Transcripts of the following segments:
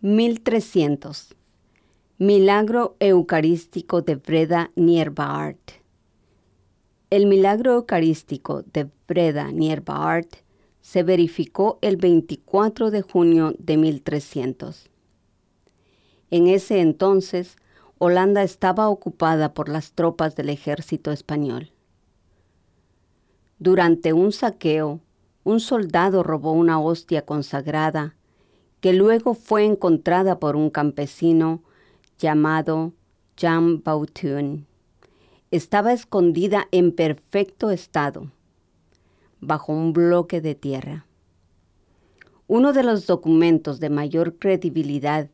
1300. Milagro Eucarístico de Breda Nierbaart. El milagro eucarístico de Breda Nierbaart se verificó el 24 de junio de 1300. En ese entonces, Holanda estaba ocupada por las tropas del ejército español. Durante un saqueo, un soldado robó una hostia consagrada que luego fue encontrada por un campesino llamado Jean Bautun. Estaba escondida en perfecto estado, bajo un bloque de tierra. Uno de los documentos de mayor credibilidad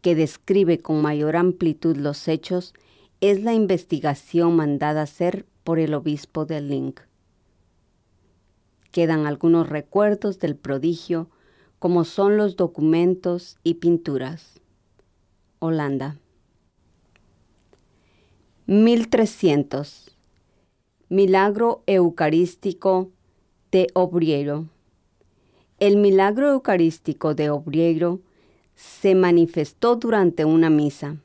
que describe con mayor amplitud los hechos es la investigación mandada hacer por el obispo de Link. Quedan algunos recuerdos del prodigio como son los documentos y pinturas. Holanda. 1300. Milagro Eucarístico de Obriero. El milagro eucarístico de Obriero se manifestó durante una misa,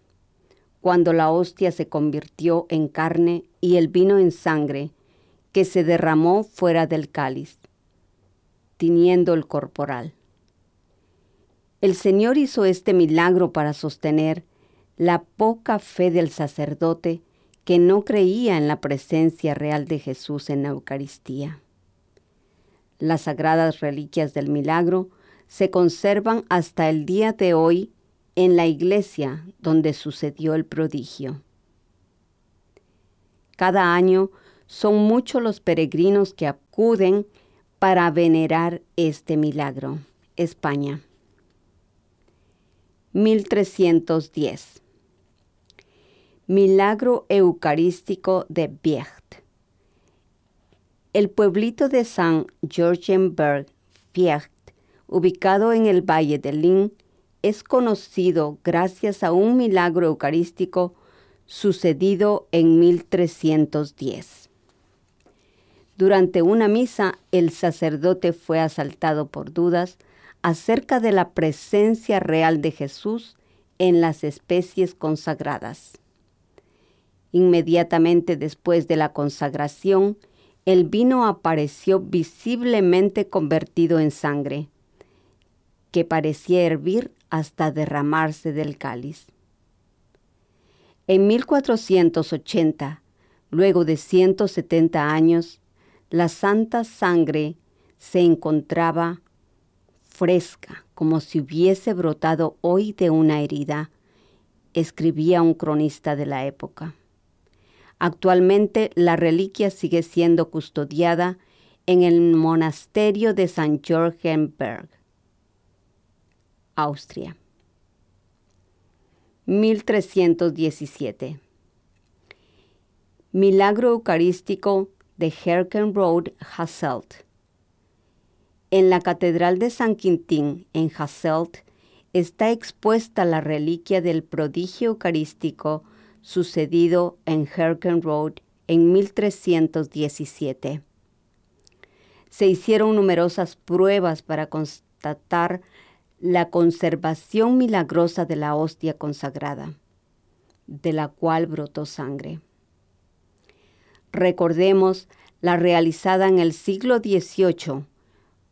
cuando la hostia se convirtió en carne y el vino en sangre, que se derramó fuera del cáliz, tiñendo el corporal. El Señor hizo este milagro para sostener la poca fe del sacerdote que no creía en la presencia real de Jesús en la Eucaristía. Las sagradas reliquias del milagro se conservan hasta el día de hoy en la iglesia donde sucedió el prodigio. Cada año son muchos los peregrinos que acuden para venerar este milagro. España. 1310. Milagro Eucarístico de Viecht. El pueblito de San Georgenberg, Viecht, ubicado en el valle de Lin, es conocido gracias a un milagro eucarístico sucedido en 1310. Durante una misa, el sacerdote fue asaltado por dudas acerca de la presencia real de Jesús en las especies consagradas. Inmediatamente después de la consagración, el vino apareció visiblemente convertido en sangre, que parecía hervir hasta derramarse del cáliz. En 1480, luego de 170 años, la santa sangre se encontraba fresca, como si hubiese brotado hoy de una herida, escribía un cronista de la época. Actualmente la reliquia sigue siendo custodiada en el monasterio de San Jorgenberg, Austria. 1317. Milagro Eucarístico de Herkenrode, Hasselt. En la Catedral de San Quintín, en Hasselt, está expuesta la reliquia del prodigio eucarístico sucedido en Herkenrode en 1317. Se hicieron numerosas pruebas para constatar la conservación milagrosa de la hostia consagrada, de la cual brotó sangre. Recordemos la realizada en el siglo XVIII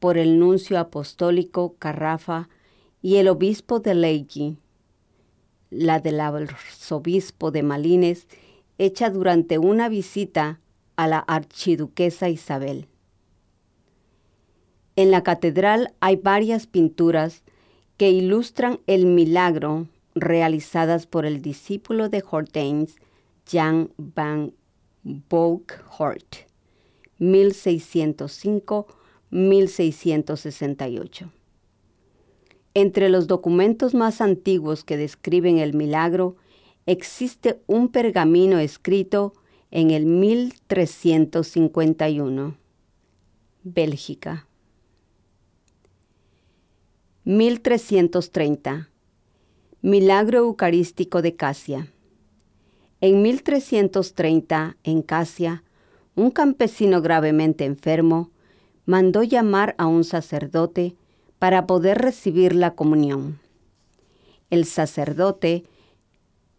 por el nuncio apostólico Carrafa y el obispo de Leiji, la del arzobispo de Malines, hecha durante una visita a la archiduquesa Isabel. En la catedral hay varias pinturas que ilustran el milagro realizadas por el discípulo de Hortense, Jan van Hort, 1605 1668. Entre los documentos más antiguos que describen el milagro, existe un pergamino escrito en el 1351. Bélgica. 1330. Milagro Eucarístico de Casia. En 1330, en Casia, un campesino gravemente enfermo mandó llamar a un sacerdote para poder recibir la comunión. el sacerdote,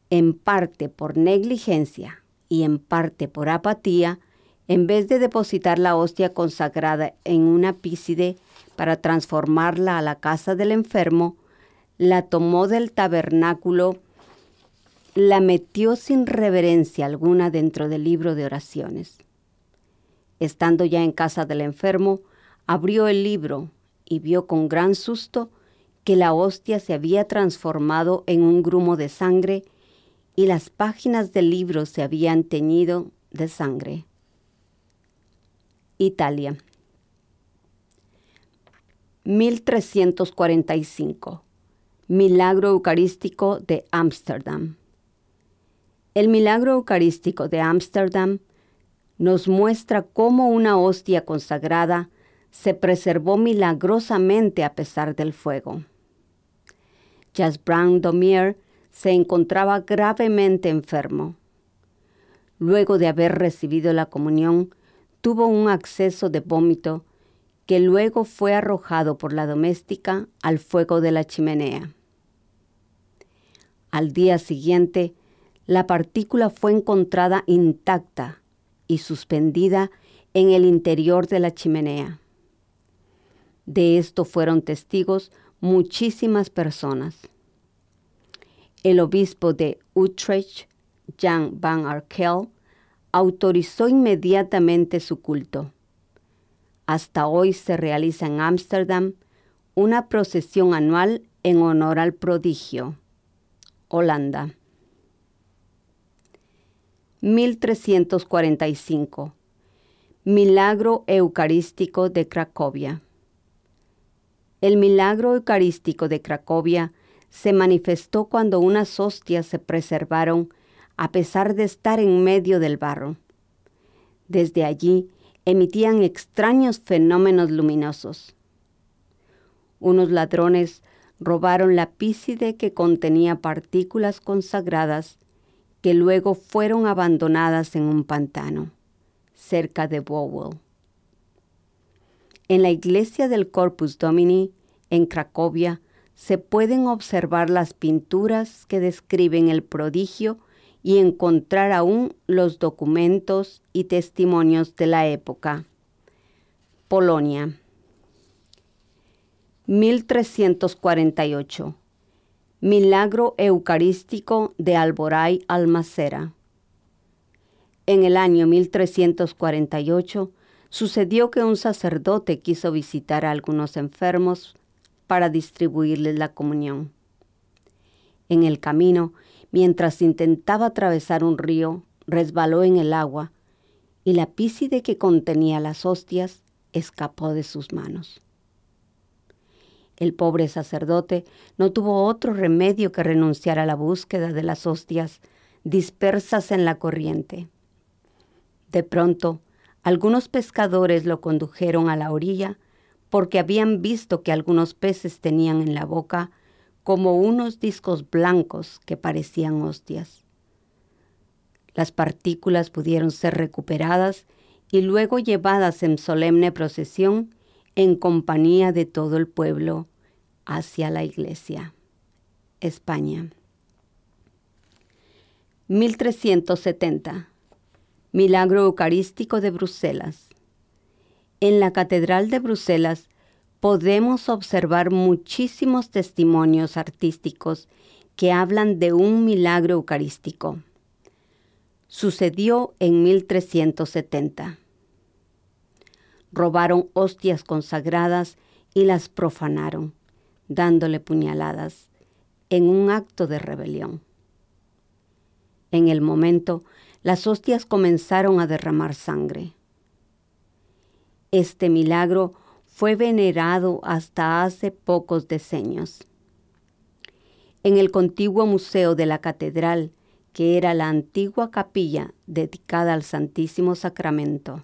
en parte por negligencia y en parte por apatía, en vez de depositar la hostia consagrada en una pícide para transformarla a la casa del enfermo, la tomó del tabernáculo, la metió sin reverencia alguna dentro del libro de oraciones. Estando ya en casa del enfermo, abrió el libro y vio con gran susto que la hostia se había transformado en un grumo de sangre y las páginas del libro se habían teñido de sangre. Italia. 1345. Milagro Eucarístico de Ámsterdam. El milagro eucarístico de Ámsterdam nos muestra cómo una hostia consagrada se preservó milagrosamente a pesar del fuego. Jas Brown Domier se encontraba gravemente enfermo. Luego de haber recibido la comunión, tuvo un acceso de vómito que luego fue arrojado por la doméstica al fuego de la chimenea. Al día siguiente, la partícula fue encontrada intacta suspendida en el interior de la chimenea. De esto fueron testigos muchísimas personas. El obispo de Utrecht, Jan van Arkel, autorizó inmediatamente su culto. Hasta hoy se realiza en Ámsterdam una procesión anual en honor al prodigio. Holanda. 1345. Milagro Eucarístico de Cracovia. El milagro eucarístico de Cracovia se manifestó cuando unas hostias se preservaron a pesar de estar en medio del barro. Desde allí emitían extraños fenómenos luminosos. Unos ladrones robaron la pícide que contenía partículas consagradas que luego fueron abandonadas en un pantano, cerca de Bowell. En la iglesia del Corpus Domini, en Cracovia, se pueden observar las pinturas que describen el prodigio y encontrar aún los documentos y testimonios de la época. Polonia. 1348. Milagro Eucarístico de Alboray Almacera. En el año 1348 sucedió que un sacerdote quiso visitar a algunos enfermos para distribuirles la comunión. En el camino Mientras intentaba atravesar un río, resbaló en el agua y la pícide que contenía las hostias escapó de sus manos. El pobre sacerdote no tuvo otro remedio que renunciar a la búsqueda de las hostias dispersas en la corriente. De pronto, algunos pescadores lo condujeron a la orilla porque habían visto que algunos peces tenían en la boca como unos discos blancos que parecían hostias. Las partículas pudieron ser recuperadas y luego llevadas en solemne procesión en compañía de todo el pueblo hacia la iglesia. España. 1370. Milagro Eucarístico de Bruselas. En la Catedral de Bruselas podemos observar muchísimos testimonios artísticos que hablan de un milagro eucarístico. Sucedió en 1370. Robaron hostias consagradas y las profanaron, dándole puñaladas, en un acto de rebelión. En el momento, las hostias comenzaron a derramar sangre. Este milagro fue venerado hasta hace pocos decenios. En el contiguo museo de la catedral, que era la antigua capilla dedicada al Santísimo Sacramento.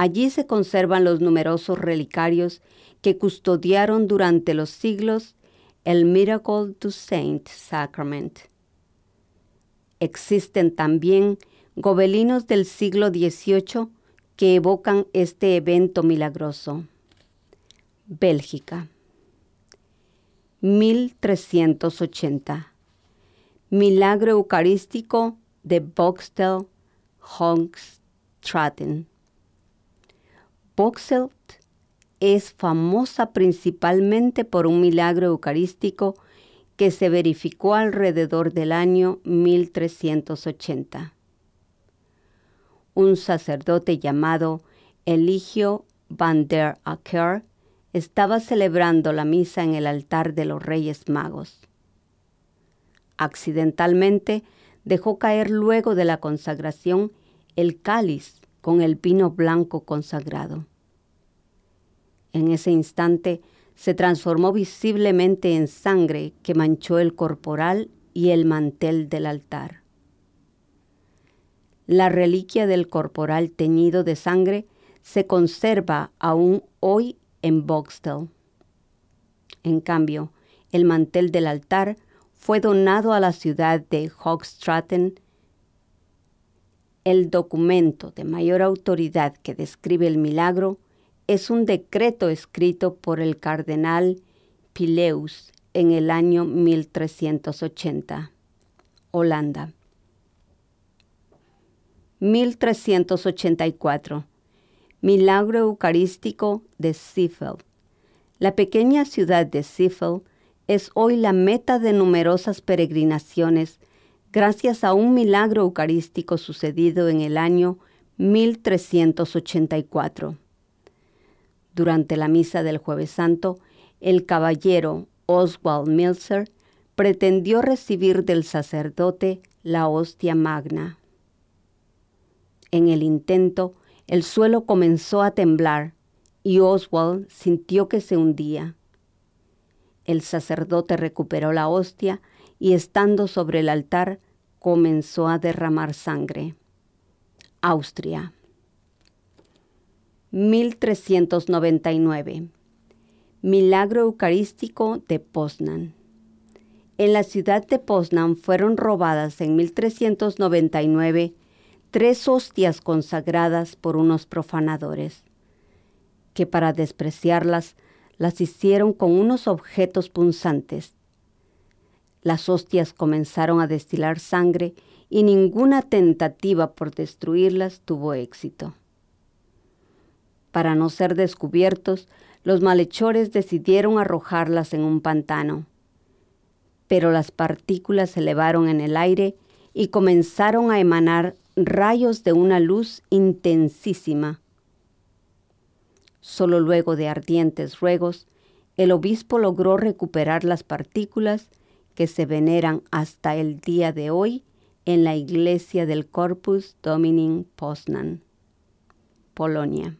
Allí se conservan los numerosos relicarios que custodiaron durante los siglos el Miracle to Saint Sacrament. Existen también gobelinos del siglo XVIII que evocan este evento milagroso. Bélgica. 1380. Milagro Eucarístico de Boxtel Hoogstraten. Boxtel es famosa principalmente por un milagro eucarístico que se verificó alrededor del año 1380. Un sacerdote llamado Eligio van der Acker estaba celebrando la misa en el altar de los Reyes Magos. Accidentalmente dejó caer luego de la consagración el cáliz con el vino blanco consagrado. En ese instante se transformó visiblemente en sangre que manchó el corporal y el mantel del altar. La reliquia del corporal teñido de sangre se conserva aún hoy en Boxtel. En cambio, el mantel del altar fue donado a la ciudad de Hoogstraten. El documento de mayor autoridad que describe el milagro es un decreto escrito por el cardenal Pileus en el año 1380, Holanda. 1384 Milagro Eucarístico de Seefeld. La pequeña ciudad de Seefeld es hoy la meta de numerosas peregrinaciones gracias a un milagro eucarístico sucedido en el año 1384. Durante la misa del jueves santo, el caballero Oswald Milzer pretendió recibir del sacerdote la hostia magna. En el intento, el suelo comenzó a temblar y Oswald sintió que se hundía. El sacerdote recuperó la hostia y estando sobre el altar comenzó a derramar sangre. Austria. 1399. Milagro Eucarístico de Poznan. En la ciudad de Poznan fueron robadas en 1399 tres hostias consagradas por unos profanadores, que para despreciarlas las hicieron con unos objetos punzantes. Las hostias comenzaron a destilar sangre y ninguna tentativa por destruirlas tuvo éxito. Para no ser descubiertos, los malhechores decidieron arrojarlas en un pantano, pero las partículas se elevaron en el aire y comenzaron a emanar rayos de una luz intensísima. Solo luego de ardientes ruegos, el obispo logró recuperar las partículas que se veneran hasta el día de hoy en la iglesia del Corpus Domini Poznan, Polonia.